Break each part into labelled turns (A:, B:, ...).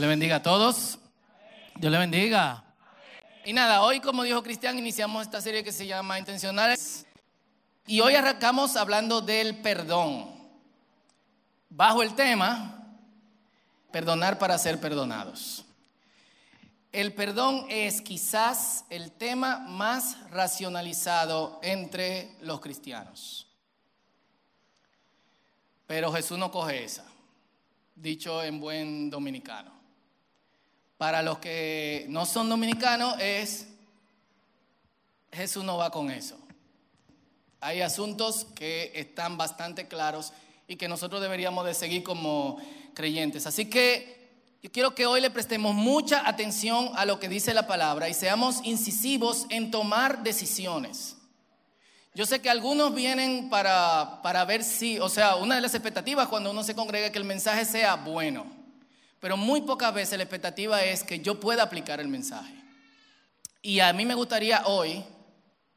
A: Dios le bendiga a todos. Dios le bendiga. Y nada, hoy como dijo Cristian, iniciamos esta serie que se llama Intencionales. Y hoy arrancamos hablando del perdón. Bajo el tema, perdonar para ser perdonados. El perdón es quizás el tema más racionalizado entre los cristianos. Pero Jesús no coge esa, dicho en buen dominicano. Para los que no son dominicanos es, Jesús no va con eso. Hay asuntos que están bastante claros y que nosotros deberíamos de seguir como creyentes. Así que yo quiero que hoy le prestemos mucha atención a lo que dice la palabra y seamos incisivos en tomar decisiones. Yo sé que algunos vienen para, para ver si, o sea, una de las expectativas cuando uno se congrega es que el mensaje sea bueno, pero muy pocas veces la expectativa es que yo pueda aplicar el mensaje. Y a mí me gustaría hoy,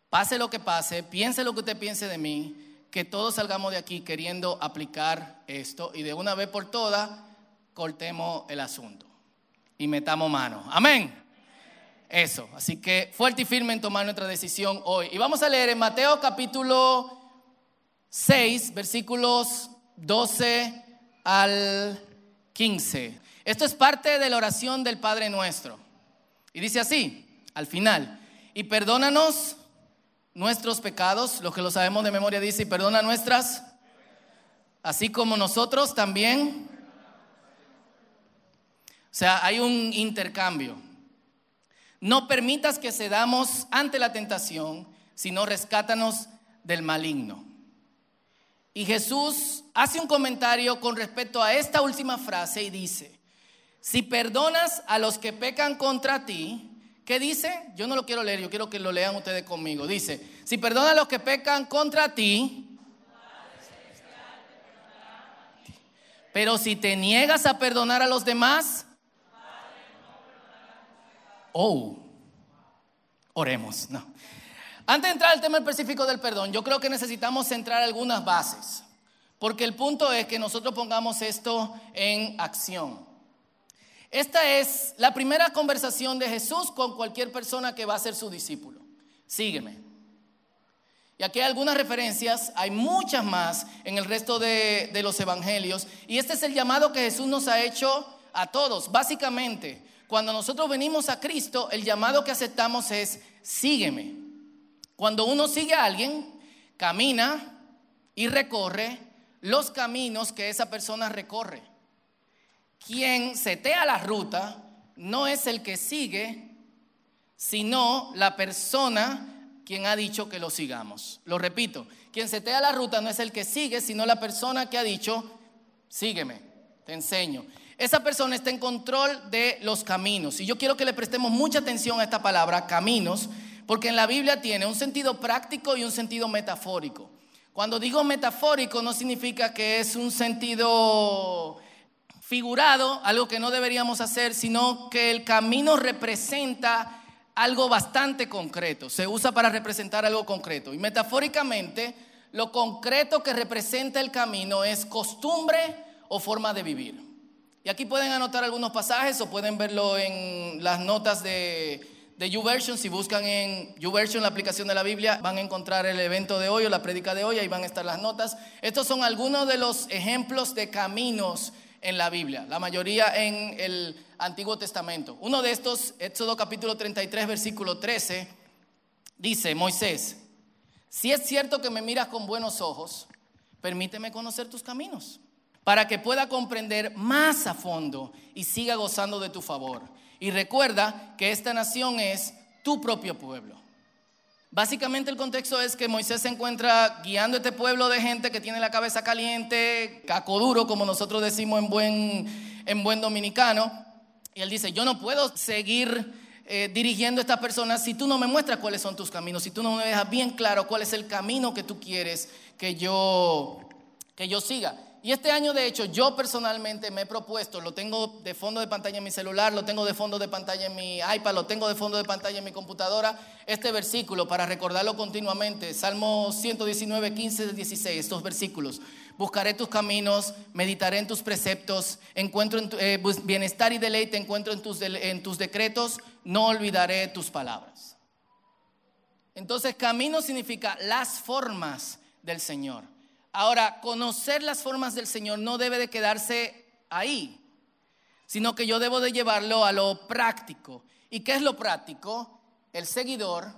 A: pase lo que pase, piense lo que usted piense de mí, que todos salgamos de aquí queriendo aplicar esto y de una vez por todas cortemos el asunto y metamos mano. Amén. Eso, así que fuerte y firme en tomar nuestra decisión hoy. Y vamos a leer en Mateo capítulo 6, versículos 12 al 15. Esto es parte de la oración del Padre Nuestro. Y dice así, al final, y perdónanos nuestros pecados, lo que lo sabemos de memoria dice, y perdona nuestras, así como nosotros también o sea, hay un intercambio. No permitas que cedamos ante la tentación, sino rescátanos del maligno. Y Jesús hace un comentario con respecto a esta última frase y dice, si perdonas a los que pecan contra ti, ¿qué dice? Yo no lo quiero leer, yo quiero que lo lean ustedes conmigo. Dice, si perdonas a los que pecan contra ti, pero si te niegas a perdonar a los demás, Oh, oremos, no. Antes de entrar al tema específico del perdón, yo creo que necesitamos centrar algunas bases, porque el punto es que nosotros pongamos esto en acción. Esta es la primera conversación de Jesús con cualquier persona que va a ser su discípulo. Sígueme. Y aquí hay algunas referencias, hay muchas más en el resto de, de los evangelios, y este es el llamado que Jesús nos ha hecho a todos. Básicamente, cuando nosotros venimos a Cristo, el llamado que aceptamos es, sígueme. Cuando uno sigue a alguien, camina y recorre los caminos que esa persona recorre. Quien setea la ruta no es el que sigue, sino la persona quien ha dicho que lo sigamos. Lo repito, quien setea la ruta no es el que sigue, sino la persona que ha dicho, sígueme, te enseño esa persona está en control de los caminos. Y yo quiero que le prestemos mucha atención a esta palabra, caminos, porque en la Biblia tiene un sentido práctico y un sentido metafórico. Cuando digo metafórico no significa que es un sentido figurado, algo que no deberíamos hacer, sino que el camino representa algo bastante concreto, se usa para representar algo concreto. Y metafóricamente, lo concreto que representa el camino es costumbre o forma de vivir. Y aquí pueden anotar algunos pasajes o pueden verlo en las notas de, de YouVersion. Si buscan en YouVersion la aplicación de la Biblia, van a encontrar el evento de hoy o la prédica de hoy, ahí van a estar las notas. Estos son algunos de los ejemplos de caminos en la Biblia, la mayoría en el Antiguo Testamento. Uno de estos, Éxodo capítulo 33, versículo 13, dice, Moisés, si es cierto que me miras con buenos ojos, permíteme conocer tus caminos para que pueda comprender más a fondo y siga gozando de tu favor. Y recuerda que esta nación es tu propio pueblo. Básicamente el contexto es que Moisés se encuentra guiando este pueblo de gente que tiene la cabeza caliente, caco duro, como nosotros decimos en buen, en buen dominicano. Y él dice, yo no puedo seguir eh, dirigiendo a estas personas si tú no me muestras cuáles son tus caminos, si tú no me dejas bien claro cuál es el camino que tú quieres que yo, que yo siga. Y este año, de hecho, yo personalmente me he propuesto, lo tengo de fondo de pantalla en mi celular, lo tengo de fondo de pantalla en mi iPad, lo tengo de fondo de pantalla en mi computadora, este versículo para recordarlo continuamente, Salmo 119, 15, 16, estos versículos. Buscaré tus caminos, meditaré en tus preceptos, encuentro en eh, bienestar y deleite, encuentro en tus, en tus decretos, no olvidaré tus palabras. Entonces, camino significa las formas del Señor. Ahora, conocer las formas del Señor no debe de quedarse ahí, sino que yo debo de llevarlo a lo práctico. ¿Y qué es lo práctico? El seguidor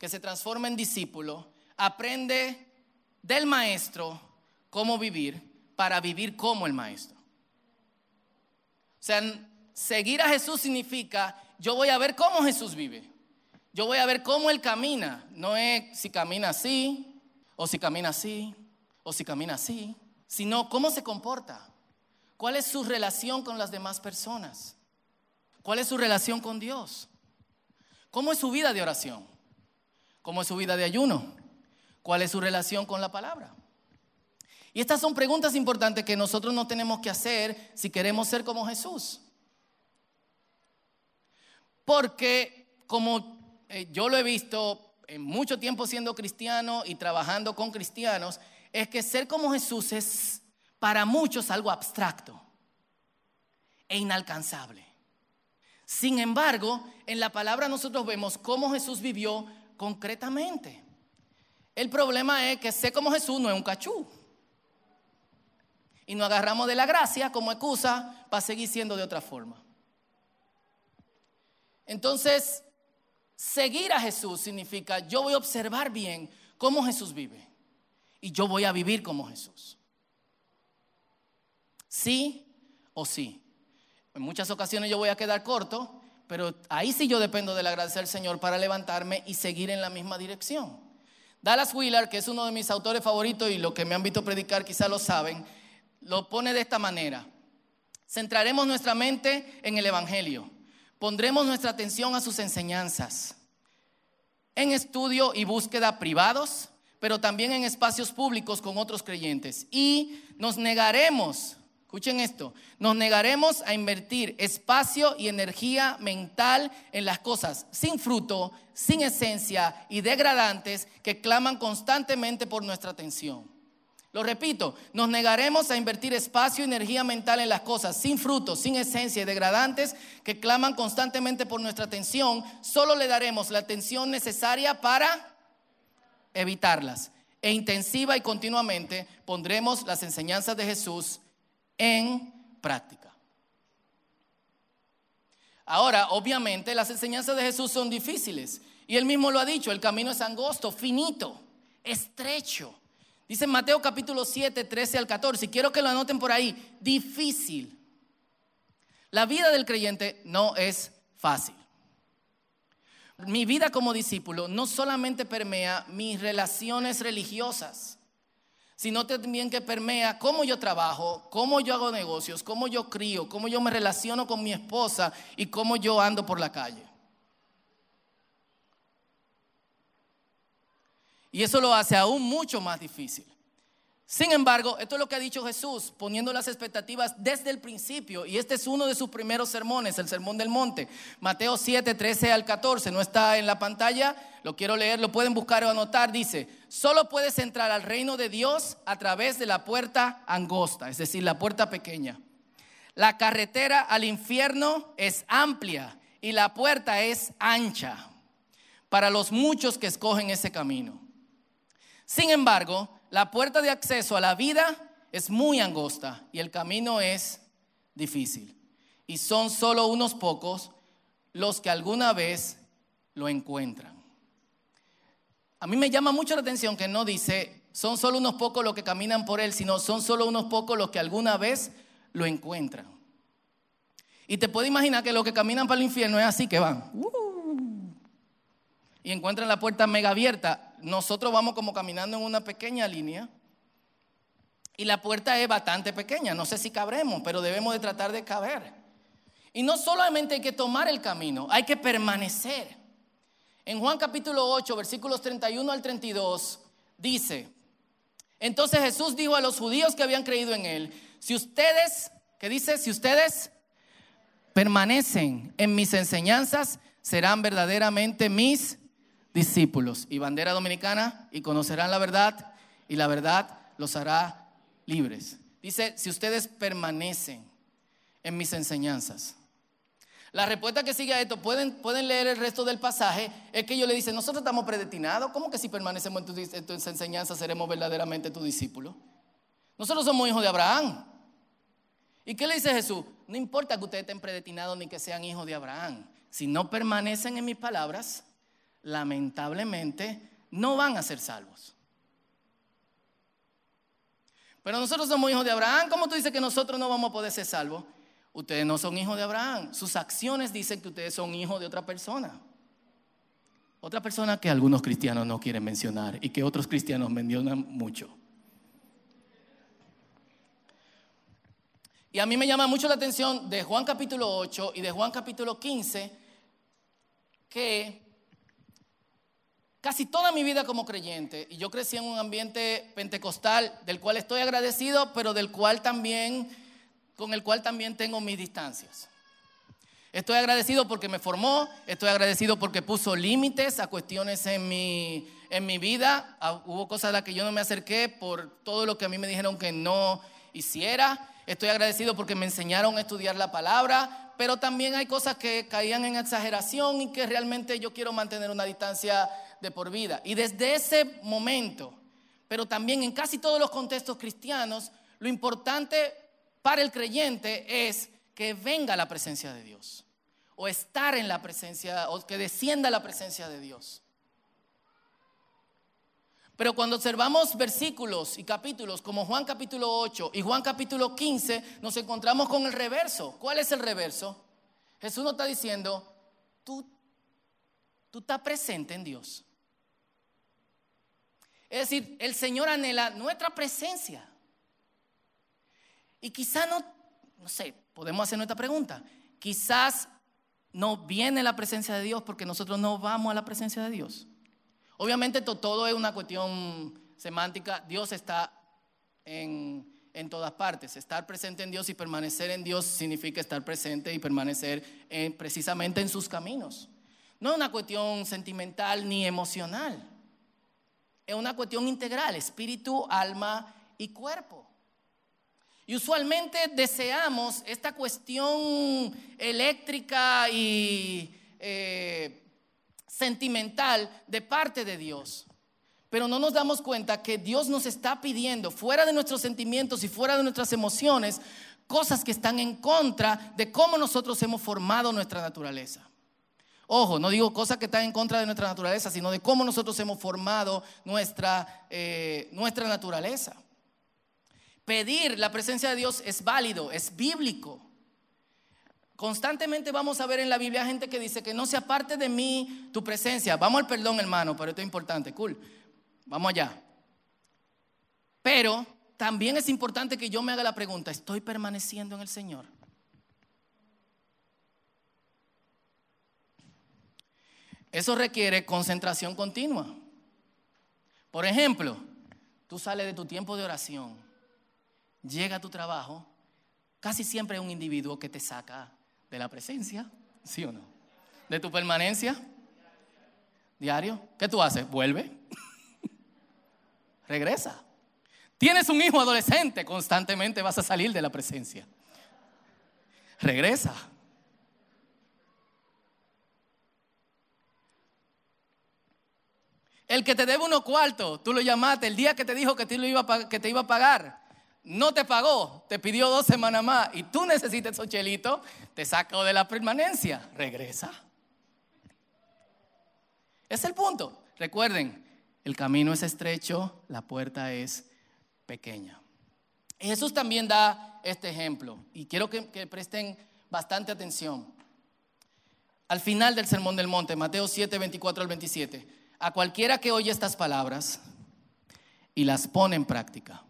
A: que se transforma en discípulo aprende del maestro cómo vivir para vivir como el maestro. O sea, seguir a Jesús significa yo voy a ver cómo Jesús vive. Yo voy a ver cómo Él camina. No es si camina así o si camina así o si camina así, sino cómo se comporta. ¿Cuál es su relación con las demás personas? ¿Cuál es su relación con Dios? ¿Cómo es su vida de oración? ¿Cómo es su vida de ayuno? ¿Cuál es su relación con la palabra? Y estas son preguntas importantes que nosotros no tenemos que hacer si queremos ser como Jesús. Porque como eh, yo lo he visto en mucho tiempo siendo cristiano y trabajando con cristianos, es que ser como Jesús es para muchos algo abstracto e inalcanzable. Sin embargo, en la palabra nosotros vemos cómo Jesús vivió concretamente. El problema es que ser como Jesús no es un cachú. Y nos agarramos de la gracia como excusa para seguir siendo de otra forma. Entonces, seguir a Jesús significa yo voy a observar bien cómo Jesús vive y yo voy a vivir como Jesús. Sí o sí. En muchas ocasiones yo voy a quedar corto, pero ahí sí yo dependo de la gracia del Señor para levantarme y seguir en la misma dirección. Dallas Willard, que es uno de mis autores favoritos y lo que me han visto predicar quizá lo saben, lo pone de esta manera. Centraremos nuestra mente en el Evangelio. Pondremos nuestra atención a sus enseñanzas. En estudio y búsqueda privados, pero también en espacios públicos con otros creyentes. Y nos negaremos, escuchen esto, nos negaremos a invertir espacio y energía mental en las cosas sin fruto, sin esencia y degradantes que claman constantemente por nuestra atención. Lo repito, nos negaremos a invertir espacio y energía mental en las cosas sin fruto, sin esencia y degradantes que claman constantemente por nuestra atención. Solo le daremos la atención necesaria para evitarlas. E intensiva y continuamente pondremos las enseñanzas de Jesús en práctica. Ahora, obviamente, las enseñanzas de Jesús son difíciles. Y él mismo lo ha dicho, el camino es angosto, finito, estrecho. Dice Mateo capítulo 7, 13 al 14. Y quiero que lo anoten por ahí. Difícil. La vida del creyente no es fácil. Mi vida como discípulo no solamente permea mis relaciones religiosas, sino también que permea cómo yo trabajo, cómo yo hago negocios, cómo yo crío, cómo yo me relaciono con mi esposa y cómo yo ando por la calle. Y eso lo hace aún mucho más difícil. Sin embargo, esto es lo que ha dicho Jesús, poniendo las expectativas desde el principio. Y este es uno de sus primeros sermones, el Sermón del Monte. Mateo 7, 13 al 14. No está en la pantalla, lo quiero leer, lo pueden buscar o anotar. Dice, solo puedes entrar al reino de Dios a través de la puerta angosta, es decir, la puerta pequeña. La carretera al infierno es amplia y la puerta es ancha para los muchos que escogen ese camino. Sin embargo, la puerta de acceso a la vida es muy angosta y el camino es difícil. Y son solo unos pocos los que alguna vez lo encuentran. A mí me llama mucho la atención que no dice, son solo unos pocos los que caminan por él, sino son solo unos pocos los que alguna vez lo encuentran. Y te puedes imaginar que los que caminan para el infierno es así que van. Uh, y encuentran la puerta mega abierta nosotros vamos como caminando en una pequeña línea y la puerta es bastante pequeña. No sé si cabremos, pero debemos de tratar de caber. Y no solamente hay que tomar el camino, hay que permanecer. En Juan capítulo 8, versículos 31 al 32, dice, Entonces Jesús dijo a los judíos que habían creído en él, si ustedes, ¿qué dice? Si ustedes permanecen en mis enseñanzas, serán verdaderamente mis discípulos. Y bandera dominicana, y conocerán la verdad, y la verdad los hará libres. Dice, si ustedes permanecen en mis enseñanzas. La respuesta que sigue a esto, pueden, pueden leer el resto del pasaje, es que ellos le dicen, nosotros estamos predestinados, ¿cómo que si permanecemos en tus tu enseñanzas seremos verdaderamente tu discípulo? Nosotros somos hijos de Abraham. ¿Y qué le dice Jesús? No importa que ustedes estén predestinados ni que sean hijos de Abraham. Si no permanecen en mis palabras, lamentablemente no van a ser salvos. Pero nosotros somos hijos de Abraham. ¿Cómo tú dices que nosotros no vamos a poder ser salvos? Ustedes no son hijos de Abraham. Sus acciones dicen que ustedes son hijos de otra persona. Otra persona que algunos cristianos no quieren mencionar y que otros cristianos mencionan mucho. Y a mí me llama mucho la atención de Juan capítulo 8 y de Juan capítulo 15 que casi toda mi vida como creyente, y yo crecí en un ambiente pentecostal del cual estoy agradecido, pero del cual también con el cual también tengo mis distancias. Estoy agradecido porque me formó, estoy agradecido porque puso límites a cuestiones en mi, en mi vida. Ah, hubo cosas a las que yo no me acerqué por todo lo que a mí me dijeron que no hiciera. Estoy agradecido porque me enseñaron a estudiar la palabra, pero también hay cosas que caían en exageración y que realmente yo quiero mantener una distancia por vida. Y desde ese momento, pero también en casi todos los contextos cristianos, lo importante para el creyente es que venga la presencia de Dios o estar en la presencia o que descienda la presencia de Dios. Pero cuando observamos versículos y capítulos como Juan capítulo 8 y Juan capítulo 15, nos encontramos con el reverso. ¿Cuál es el reverso? Jesús nos está diciendo, tú, tú estás presente en Dios. Es decir, el Señor anhela nuestra presencia. Y quizá no, no sé, podemos hacer nuestra pregunta. Quizás no viene la presencia de Dios porque nosotros no vamos a la presencia de Dios. Obviamente todo, es una cuestión semántica. Dios está en, todas partes. Estar presente en Dios y permanecer en Dios significa estar presente y permanecer precisamente en sus caminos. No es una cuestión sentimental ni emocional. Es una cuestión integral, espíritu, alma y cuerpo. Y usualmente deseamos esta cuestión eléctrica y eh, sentimental de parte de Dios. Pero no nos damos cuenta que Dios nos está pidiendo, fuera de nuestros sentimientos y fuera de nuestras emociones, cosas que están en contra de cómo nosotros hemos formado nuestra naturaleza. Ojo, no digo cosas que están en contra de nuestra naturaleza, sino de cómo nosotros hemos formado nuestra, eh, nuestra naturaleza. Pedir la presencia de Dios es válido, es bíblico. Constantemente vamos a ver en la Biblia gente que dice que no se aparte de mí tu presencia. Vamos al perdón, hermano, pero esto es importante, cool. Vamos allá. Pero también es importante que yo me haga la pregunta, ¿estoy permaneciendo en el Señor? Eso requiere concentración continua. Por ejemplo, tú sales de tu tiempo de oración llega a tu trabajo, casi siempre es un individuo que te saca de la presencia, ¿sí o no? De tu permanencia diario. ¿Qué tú haces? Vuelve. Regresa. Tienes un hijo adolescente, constantemente vas a salir de la presencia. Regresa. El que te debe unos cuartos, tú lo llamaste el día que te dijo que te, iba, a pagar no te pagó, te pidió dos semanas más y tú necesitas esos chelitos, te saco de la permanencia, regresa. Es el punto. Recuerden, el camino es estrecho, la puerta es pequeña. Jesús también da este ejemplo y quiero que, que presten bastante atención. Al final del Sermón del Monte, Mateo 7, 24 al 27, a cualquiera que oye estas palabras y las pone en práctica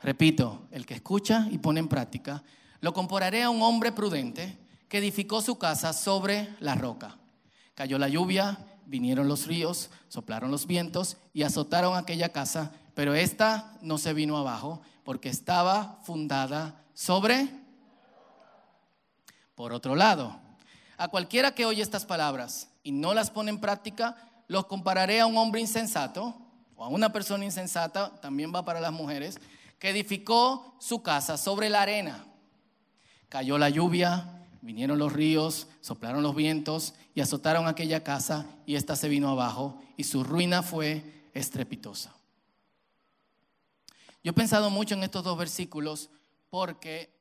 A: Repito, el que escucha y pone en práctica, lo compararé a un hombre prudente que edificó su casa sobre la roca. Cayó la lluvia, vinieron los ríos, soplaron los vientos y azotaron aquella casa, pero esta no se vino abajo porque estaba fundada sobre... Por otro lado, a cualquiera que oye estas palabras y no las pone en práctica, los compararé a un hombre insensato o a una persona insensata, también va para las mujeres, que edificó su casa sobre la arena. Cayó la lluvia, vinieron los ríos, soplaron los vientos y azotaron aquella casa y ésta se vino abajo y su ruina fue estrepitosa. Yo he pensado mucho en estos dos versículos porque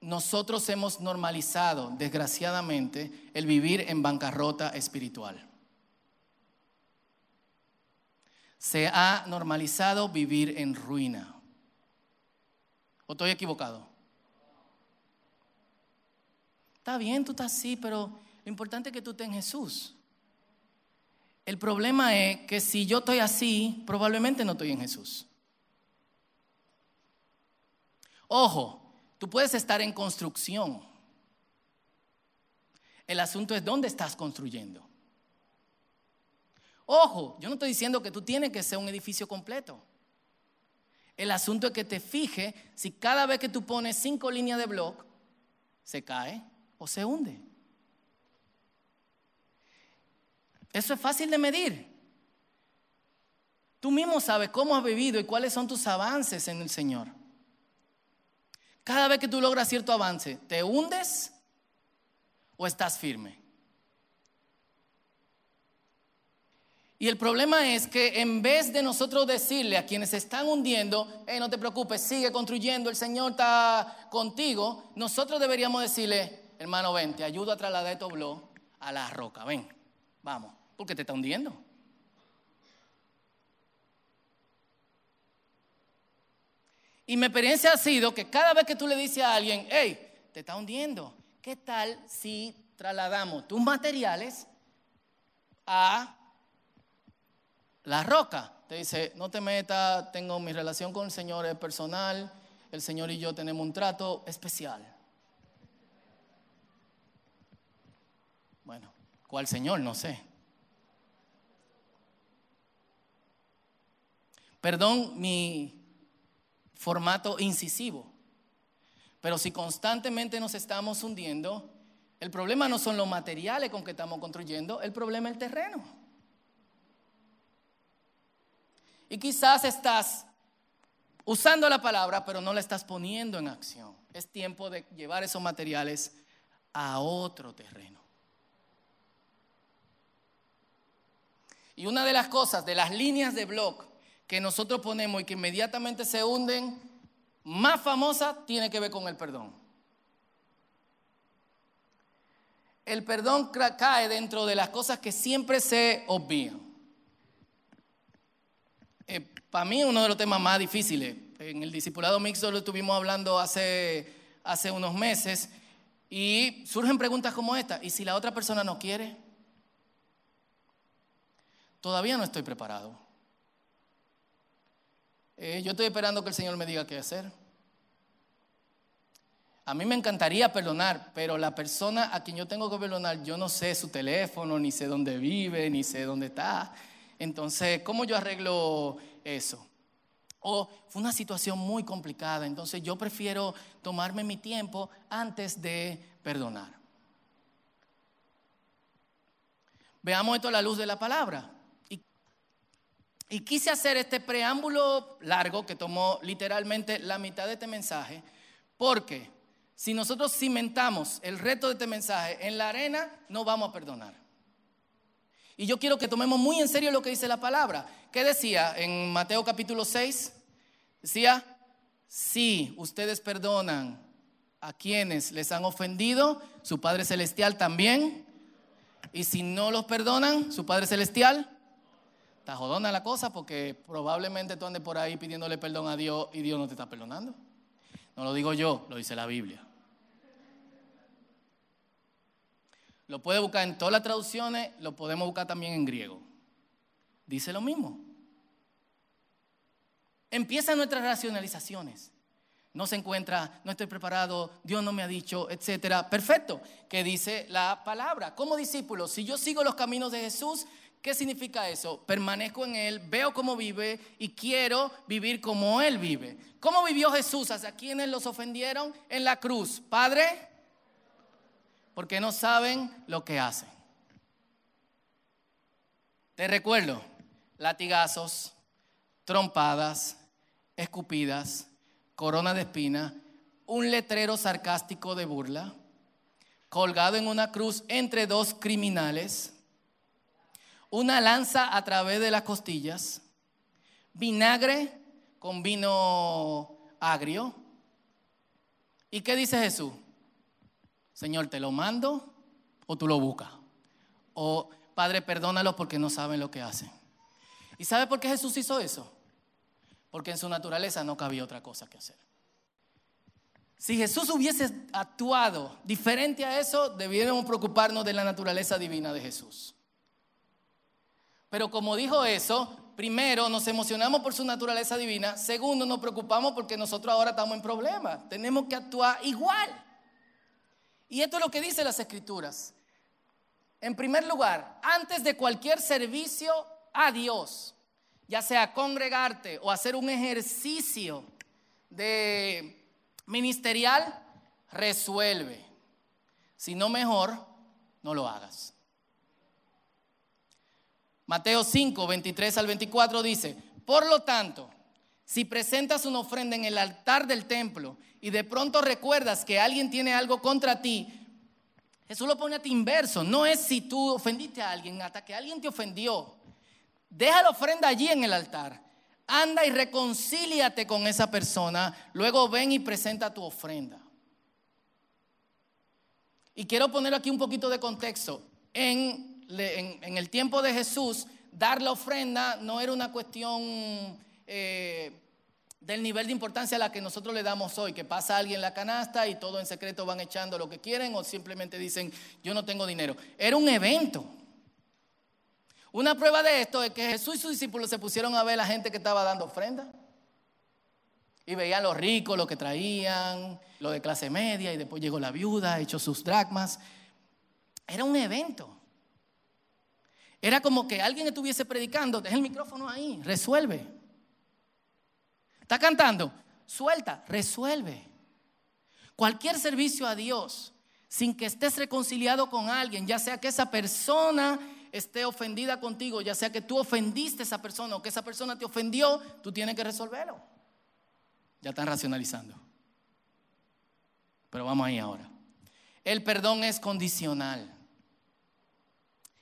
A: nosotros hemos normalizado, desgraciadamente, el vivir en bancarrota espiritual. Se ha normalizado vivir en ruina. ¿O estoy equivocado? Está bien, tú estás así, pero lo importante es que tú estés en Jesús. El problema es que si yo estoy así, probablemente no estoy en Jesús. Ojo, Tú puedes estar en construcción. El asunto es dónde estás construyendo. Ojo, yo no estoy diciendo que tú tienes que ser un edificio completo. El asunto es que te fije si cada vez que tú pones cinco líneas de blog, se cae o se hunde. Eso es fácil de medir. Tú mismo sabes cómo has vivido y cuáles son tus avances en el Señor. Cada vez que tú logras cierto avance, ¿te hundes o estás firme? Y el problema es que en vez de nosotros decirle a quienes se están hundiendo, hey, no te preocupes, sigue construyendo, el Señor está contigo, nosotros deberíamos decirle, hermano, ven, te ayudo a trasladar tu blog a la roca, ven, vamos, porque te está hundiendo. Y mi experiencia ha sido que cada vez que tú le dices a alguien, hey, te está hundiendo, ¿qué tal si trasladamos tus materiales a la roca? Te dice, no te metas, tengo mi relación con el Señor es personal, el Señor y yo tenemos un trato especial. Bueno, ¿cuál Señor? No sé. Perdón mi formato incisivo. Pero si constantemente nos estamos hundiendo, el problema no son los materiales con que estamos construyendo, el problema es el terreno. Y quizás estás usando la palabra, pero no la estás poniendo en acción. Es tiempo de llevar esos materiales a otro terreno. Y una de las cosas, de las líneas de blog que nosotros ponemos y que inmediatamente se hunden, más famosa tiene que ver con el perdón. El perdón cae dentro de las cosas que siempre se obvían. Eh, para mí uno de los temas más difíciles. En el discipulado mixto lo estuvimos hablando hace, hace unos meses y surgen preguntas como esta. ¿Y si la otra persona no quiere? Todavía no estoy preparado. Eh, yo estoy esperando que el Señor me diga qué hacer. A mí me encantaría perdonar, pero la persona a quien yo tengo que perdonar, yo no sé su teléfono, ni sé dónde vive, ni sé dónde está. Entonces, ¿cómo yo arreglo eso? O fue una situación muy complicada, entonces yo prefiero tomarme mi tiempo antes de perdonar. Veamos esto a la luz de la palabra. Y quise hacer este preámbulo largo que tomó literalmente la mitad de este mensaje, porque si nosotros cimentamos el reto de este mensaje en la arena, no vamos a perdonar. Y yo quiero que tomemos muy en serio lo que dice la palabra. ¿Qué decía en Mateo capítulo 6? Decía, si ustedes perdonan a quienes les han ofendido, su Padre Celestial también. Y si no los perdonan, su Padre Celestial Está jodona la cosa porque probablemente tú andes por ahí pidiéndole perdón a Dios y Dios no te está perdonando. No lo digo yo, lo dice la Biblia. Lo puede buscar en todas las traducciones, lo podemos buscar también en griego. Dice lo mismo. Empiezan nuestras racionalizaciones. No se encuentra, no estoy preparado, Dios no me ha dicho, etcétera. Perfecto. ¿Qué dice la palabra? Como discípulo, si yo sigo los caminos de Jesús, ¿Qué significa eso? Permanezco en Él, veo cómo vive y quiero vivir como Él vive. ¿Cómo vivió Jesús? ¿Hacia quienes los ofendieron? En la cruz. Padre, porque no saben lo que hacen. Te recuerdo, latigazos, trompadas, escupidas, corona de espina, un letrero sarcástico de burla, colgado en una cruz entre dos criminales, una lanza a través de las costillas, vinagre con vino agrio. ¿Y qué dice Jesús? Señor, ¿te lo mando o tú lo buscas? O Padre, perdónalos porque no saben lo que hacen. ¿Y sabe por qué Jesús hizo eso? Porque en su naturaleza no cabía otra cosa que hacer. Si Jesús hubiese actuado diferente a eso, debiéramos preocuparnos de la naturaleza divina de Jesús. Pero como dijo eso, primero nos emocionamos por su naturaleza divina, segundo nos preocupamos porque nosotros ahora estamos en problemas, tenemos que actuar igual. Y esto es lo que dice las escrituras. En primer lugar, antes de cualquier servicio a Dios, ya sea congregarte o hacer un ejercicio de ministerial, resuelve. Si no mejor, no lo hagas. Mateo 5, 23 al 24 dice, por lo tanto, si presentas una ofrenda en el altar del templo y de pronto recuerdas que alguien tiene algo contra ti, Jesús lo pone a ti inverso. No es si tú ofendiste a alguien, hasta que alguien te ofendió. Deja la ofrenda allí en el altar. Anda y reconcíliate con esa persona. Luego ven y presenta tu ofrenda. Y quiero poner aquí un poquito de contexto. En en, el tiempo de Jesús, dar la ofrenda no era una cuestión eh, del nivel de importancia a la que nosotros le damos hoy, que pasa alguien la canasta y todo en secreto van echando lo que quieren o simplemente dicen, yo no tengo dinero. Era un evento. Una prueba de esto es que Jesús y sus discípulos se pusieron a ver a la gente que estaba dando ofrenda. Y veían los ricos, lo que traían, lo de clase media, y después llegó la viuda, echó sus dracmas. Era un evento. Era como que alguien estuviese predicando, deja el micrófono ahí, resuelve. Está cantando, suelta, resuelve. Cualquier servicio a Dios, sin que estés reconciliado con alguien, ya sea que esa persona esté ofendida contigo, ya sea que tú ofendiste a esa persona o que esa persona te ofendió, tú tienes que resolverlo. Ya están racionalizando. Pero vamos ahí ahora. El perdón es condicional.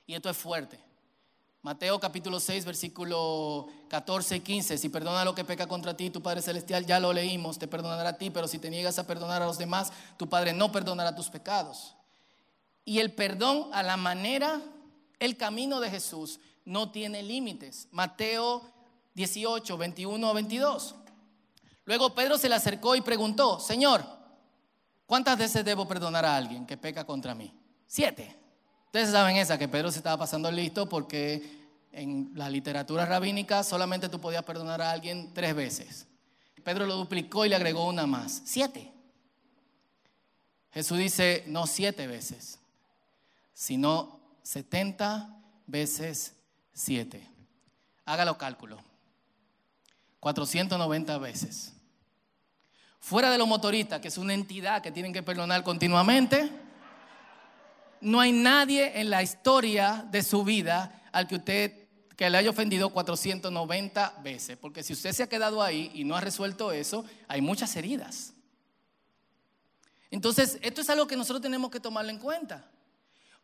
A: Y esto es fuerte. Mateo capítulo 6, versículo 14 y 15. Si perdona lo que peca contra ti, tu Padre Celestial, ya lo leímos, te perdonará a ti, pero si te niegas a perdonar a los demás, tu Padre no perdonará tus pecados. Y el perdón a la manera, el camino de Jesús no tiene límites. Mateo 18, 21 a 22. Luego Pedro se le acercó y preguntó, Señor, ¿cuántas veces debo perdonar a alguien que peca contra mí? Siete. Ustedes saben esa, que Pedro se estaba pasando listo porque en la literatura rabínica solamente tú podías perdonar a alguien tres veces. Pedro lo duplicó y le agregó una más, siete. Jesús dice, no siete veces, sino setenta veces siete. Hágalo cálculo. 490 veces. Fuera de los motoristas, que es una entidad que tienen que perdonar continuamente, no hay nadie en la historia de su vida al que usted que le haya ofendido 490 veces, porque si usted se ha quedado ahí y no ha resuelto eso, hay muchas heridas. Entonces, esto es algo que nosotros tenemos que tomarlo en cuenta.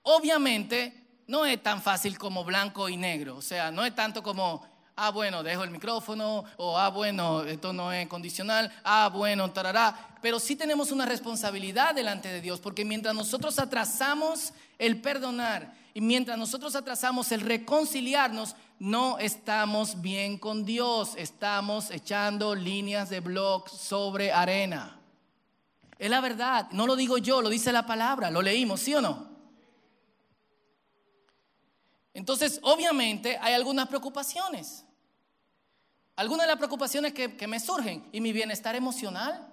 A: Obviamente, no es tan fácil como blanco y negro, o sea, no es tanto como ah, bueno, dejo el micrófono, o ah, bueno, esto no es condicional, ah, bueno, tarará. Pero sí tenemos una responsabilidad delante de Dios, porque mientras nosotros atrasamos el perdonar y mientras nosotros atrasamos el reconciliarnos, no estamos bien con Dios, estamos echando líneas de blog sobre arena. Es la verdad, no lo digo yo, lo dice la palabra, lo leímos, ¿sí o no? Entonces, obviamente, hay algunas preocupaciones. Algunas de las preocupaciones que, me surgen, y mi bienestar emocional,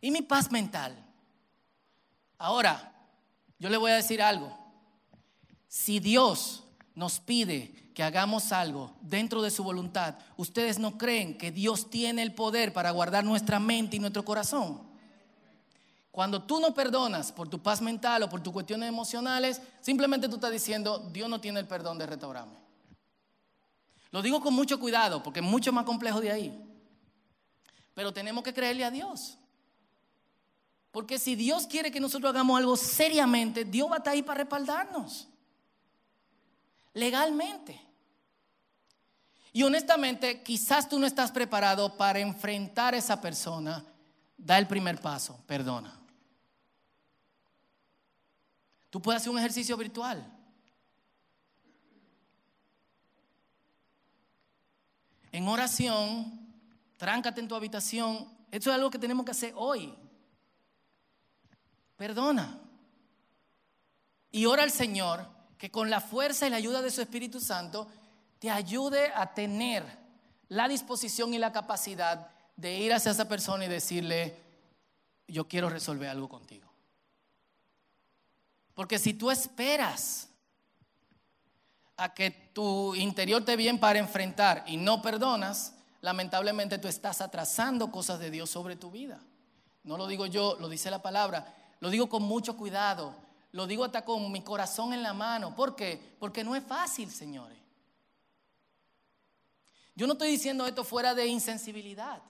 A: y mi paz mental. Ahora, yo le voy a decir algo. Si Dios nos pide que hagamos algo dentro de su voluntad, ¿ustedes no creen que Dios tiene el poder para guardar nuestra mente y nuestro corazón? Cuando tú no perdonas por tu paz mental o por tus cuestiones emocionales, simplemente tú estás diciendo, Dios no tiene el perdón de restaurarme. Lo digo con mucho cuidado porque es mucho más complejo de ahí. Pero tenemos que creerle a Dios. Porque si Dios quiere que nosotros hagamos algo seriamente, Dios va a estar ahí para respaldarnos. Legalmente. Y honestamente, quizás tú no estás preparado para enfrentar a esa persona. Da el primer paso, perdona. Tú puedes hacer un ejercicio virtual. En oración, tráncate en tu habitación. Esto es algo que tenemos que hacer hoy. Perdona. Y ora al Señor que con la fuerza y la ayuda de su Espíritu Santo te ayude a tener la disposición y la capacidad de ir hacia esa persona y decirle, yo quiero resolver algo contigo. Porque si tú esperas a que tu interior te bien para enfrentar y no perdonas, lamentablemente tú estás atrasando cosas de Dios sobre tu vida. No lo digo yo, lo dice la palabra. Lo digo con mucho cuidado. Lo digo hasta con mi corazón en la mano. ¿Por qué? Porque no es fácil, señores. Yo no estoy diciendo esto fuera de insensibilidad.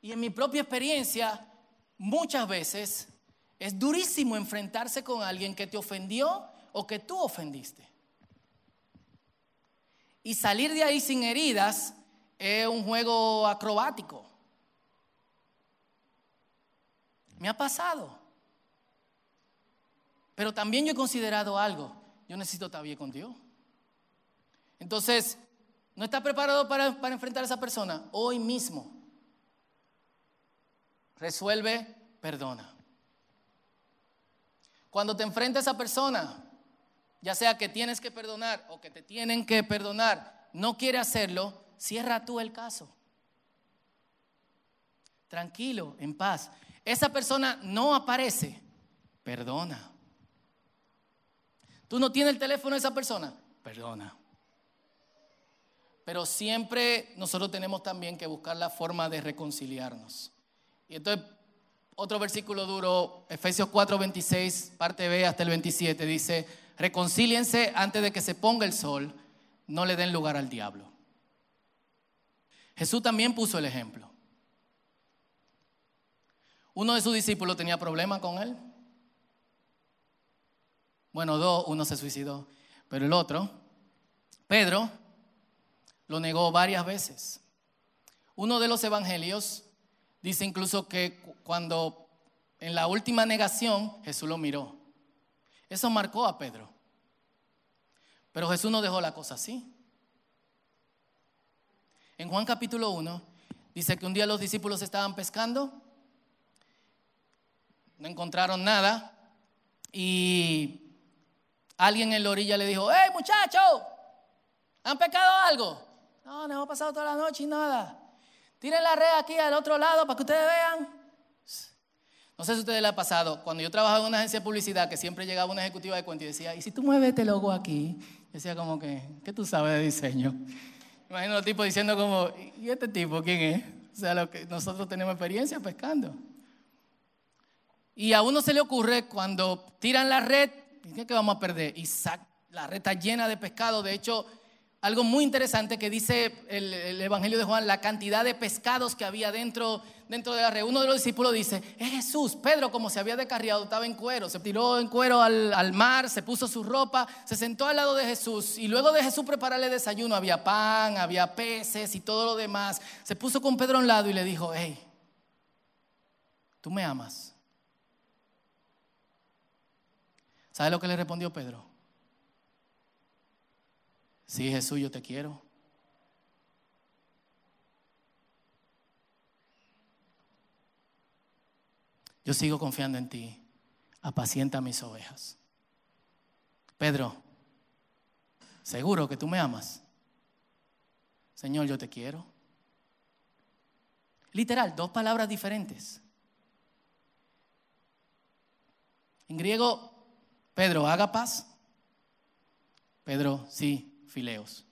A: Y en mi propia experiencia, muchas veces es durísimo enfrentarse con alguien que te ofendió o que tú ofendiste. Y salir de ahí sin heridas es un juego acrobático. Me ha pasado. Pero también yo he considerado algo. Yo necesito estar bien con Dios. Entonces, ¿no está preparado para, para enfrentar a esa persona? Hoy mismo. Resuelve, perdona. Cuando te enfrenta a esa persona, ya sea que tienes que perdonar o que te tienen que perdonar, no quiere hacerlo, cierra tú el caso. Tranquilo, en paz. Esa persona no aparece, perdona. ¿Tú no tienes el teléfono de esa persona? Perdona. Pero siempre nosotros tenemos también que buscar la forma de reconciliarnos. Y entonces otro versículo duro, Efesios 4, 26, parte B hasta el 27, dice, reconcíliense antes de que se ponga el sol, no le den lugar al diablo. Jesús también puso el ejemplo. Uno de sus discípulos tenía problemas con él. Bueno, dos, uno se suicidó, pero el otro, Pedro, lo negó varias veces. Uno de los evangelios Dice incluso que cuando en la última negación Jesús lo miró. Eso marcó a Pedro. Pero Jesús no dejó la cosa así. En Juan capítulo 1 dice que un día los discípulos estaban pescando, no encontraron nada y alguien en la orilla le dijo, ¡Hey muchachos! ¿Han pecado algo? No, no hemos pasado toda la noche y nada. Tiren la red aquí al otro lado para que ustedes vean. No sé si a ustedes les ha pasado, cuando yo trabajaba en una agencia de publicidad, que siempre llegaba una ejecutiva de cuenta y decía, ¿y si tú mueves este logo aquí? Yo decía como que, ¿qué tú sabes de diseño? Imagino los tipos diciendo como, ¿y este tipo quién es? O sea, nosotros tenemos experiencia pescando. Y a uno se le ocurre cuando tiran la red, ¿qué vamos a perder? Y la red está llena de pescado. De hecho, algo muy interesante que dice el, Evangelio de Juan, la cantidad de pescados que había dentro, dentro de la red. Uno de los discípulos dice, es Jesús. Pedro, como se había descarriado, estaba en cuero, se tiró en cuero al, al, mar, se puso su ropa, se sentó al lado de Jesús y luego de Jesús prepararle desayuno, había pan, había peces y todo lo demás. Se puso con Pedro a un lado y le dijo, hey, tú me amas. ¿Sabe lo que le respondió Pedro? Sí, Jesús, yo te quiero. Yo sigo confiando en ti. Apacienta mis ovejas. Pedro, seguro que tú me amas. Señor, yo te quiero. Literal, dos palabras diferentes. En griego, Pedro, haga paz. Pedro, sí, fileos.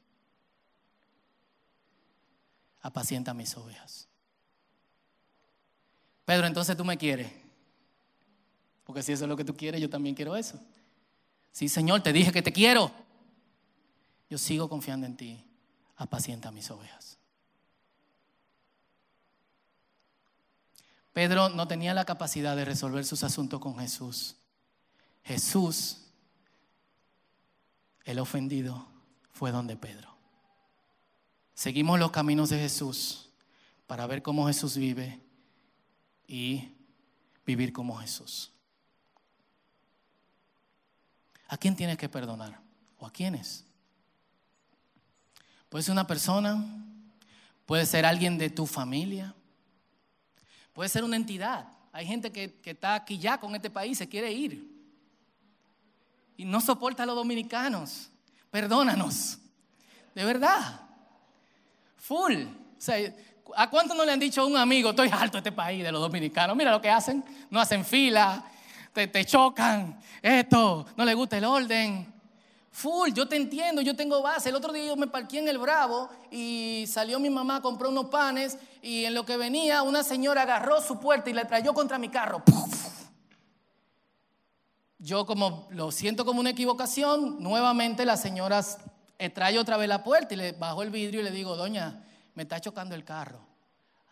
A: Apacienta mis ovejas. Pedro, entonces tú me quieres. Porque si eso es lo que tú quieres, yo también quiero eso. Sí, Señor, te dije que te quiero. Yo sigo confiando en ti. Apacienta mis ovejas. Pedro no tenía la capacidad de resolver sus asuntos con Jesús. Jesús, el ofendido, fue donde Pedro. Seguimos los caminos de Jesús para ver cómo Jesús vive y vivir como Jesús. ¿A quién tienes que perdonar? ¿O a quiénes? Puede ser una persona, puede ser alguien de tu familia, puede ser una entidad. Hay gente que, está aquí ya con este país, se quiere ir. Y no soporta a los dominicanos. Perdónanos. De verdad. Full. ¿A cuánto no le han dicho a un amigo, estoy alto de este país, de los dominicanos? Mira lo que hacen. No hacen fila, te, te chocan, esto, no le gusta el orden. Full, yo te entiendo, yo tengo base. El otro día yo me parqué en el Bravo y salió mi mamá, compró unos panes y en lo que venía una señora agarró su puerta y la trayó contra mi carro. Yo como lo siento como una equivocación, nuevamente la señora trae otra vez la puerta y le bajo el vidrio y le digo, doña, me está chocando el carro.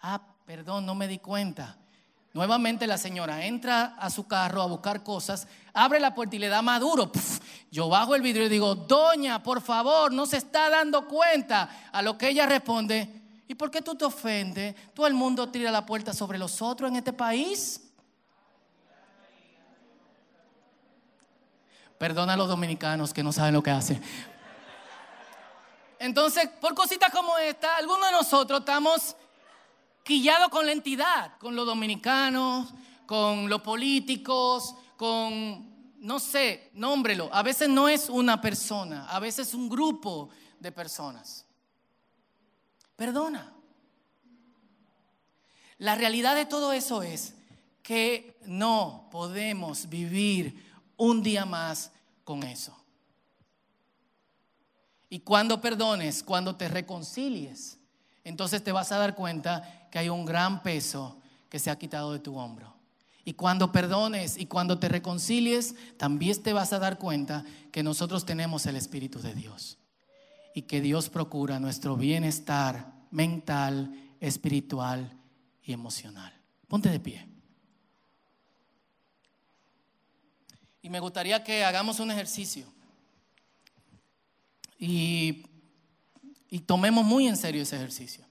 A: Ah, perdón, no me di cuenta. Nuevamente la señora entra a su carro a buscar cosas, abre la puerta y le da maduro. yo bajo el vidrio y digo, doña, por favor, no se está dando cuenta. A lo que ella responde, ¿y por qué tú te ofendes? ¿Todo el mundo tira la puerta sobre los otros en este país? Perdona a los dominicanos que no saben lo que hacen. Entonces, por cositas como esta, algunos de nosotros estamos quillado con la entidad, con los dominicanos, con los políticos, con, no sé, nómbrelo. A veces no es una persona, a veces es un grupo de personas. Perdona. La realidad de todo eso es que no podemos vivir un día más con eso. Y cuando perdones, cuando te reconcilies, entonces te vas a dar cuenta que hay un gran peso que se ha quitado de tu hombro. Y cuando perdones y cuando te reconcilies, también te vas a dar cuenta que nosotros tenemos el Espíritu de Dios. Y que Dios procura nuestro bienestar mental, espiritual y emocional. Ponte de pie. Y me gustaría que hagamos un ejercicio. Y y tomemos muy en serio ese ejercicio.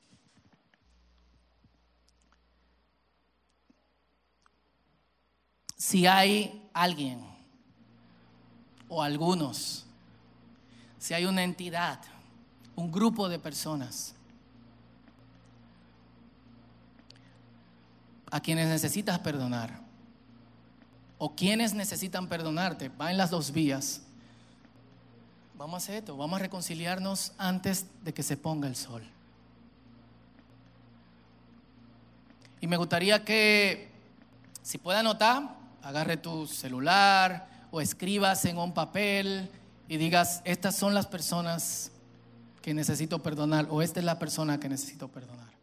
A: Si hay alguien o algunos, si hay una entidad, un grupo de personas a quienes necesitas perdonar o quienes necesitan perdonarte, va en las dos vías vamos a hacer esto, vamos a reconciliarnos antes de que se ponga el sol. Y me gustaría que, si puede anotar, agarre tu celular o escribas en un papel y digas, estas son las personas que necesito perdonar o esta es la persona que necesito perdonar.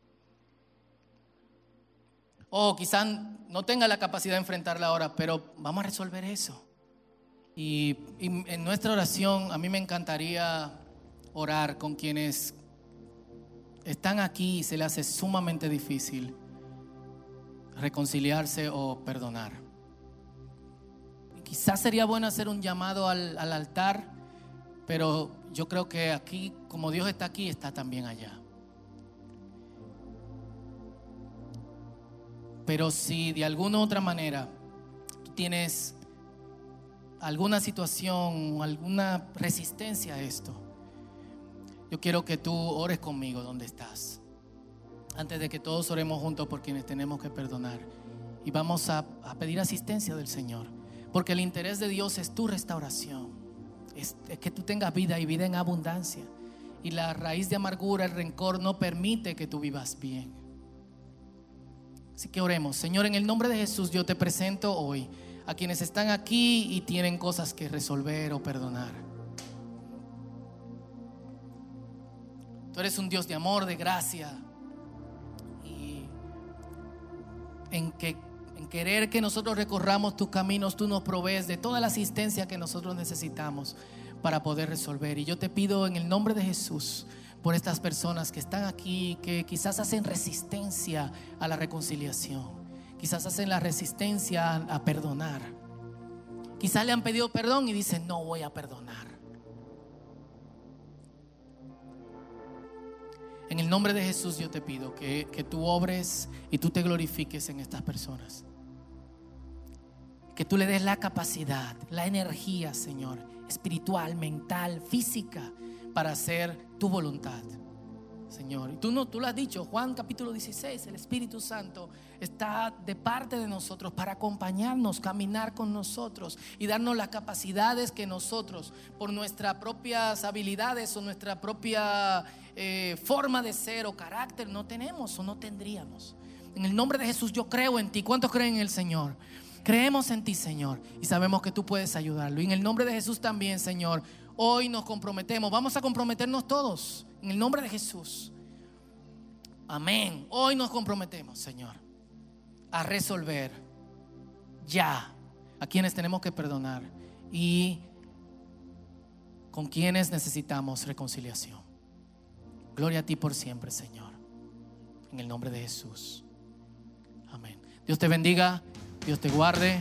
A: O quizás no tenga la capacidad de enfrentarla ahora, pero vamos a resolver eso. Y, en nuestra oración a mí me encantaría orar con quienes están aquí y se les hace sumamente difícil reconciliarse o perdonar. Quizás sería bueno hacer un llamado al, al altar, pero yo creo que aquí, como Dios está aquí, está también allá. Pero si de alguna u otra manera tú tienes alguna situación, alguna resistencia a esto, yo quiero que tú ores conmigo donde estás. Antes de que todos oremos juntos por quienes tenemos que perdonar. Y vamos a, pedir asistencia del Señor. Porque el interés de Dios es tu restauración. Es, es que tú tengas vida y vida en abundancia. Y la raíz de amargura, el rencor, no permite que tú vivas bien. Así que oremos. Señor, en el nombre de Jesús yo te presento hoy a quienes están aquí y tienen cosas que resolver o perdonar. Tú eres un Dios de amor, de gracia. Y en, que, en querer que nosotros recorramos tus caminos, tú nos provees de toda la asistencia que nosotros necesitamos para poder resolver. Y yo te pido en el nombre de Jesús por estas personas que están aquí, que quizás hacen resistencia a la reconciliación, quizás hacen la resistencia a perdonar. Quizás le han pedido perdón y dicen, no voy a perdonar. En el nombre de Jesús yo te pido que, que tú obres y tú te glorifiques en estas personas. Que tú le des la capacidad, la energía, Señor, espiritual, mental, física, para hacer tu voluntad. Señor. Y tú, no, tú lo has dicho, Juan capítulo 16, el Espíritu Santo está de parte de nosotros para acompañarnos, caminar con nosotros y darnos las capacidades que nosotros, por nuestras propias habilidades o nuestra propia eh, forma de ser o carácter, no tenemos o no tendríamos. En el nombre de Jesús yo creo en ti. ¿Cuántos creen en el Señor? Creemos en ti, Señor, y sabemos que tú puedes ayudarlo. Y en el nombre de Jesús también, Señor, hoy nos comprometemos. Vamos a comprometernos todos en el nombre de Jesús. Amén. Hoy nos comprometemos, Señor, a resolver ya a quienes tenemos que perdonar y con quienes necesitamos reconciliación. Gloria a ti por siempre, Señor. En el nombre de Jesús. Amén. Dios te bendiga. Dios te guarde.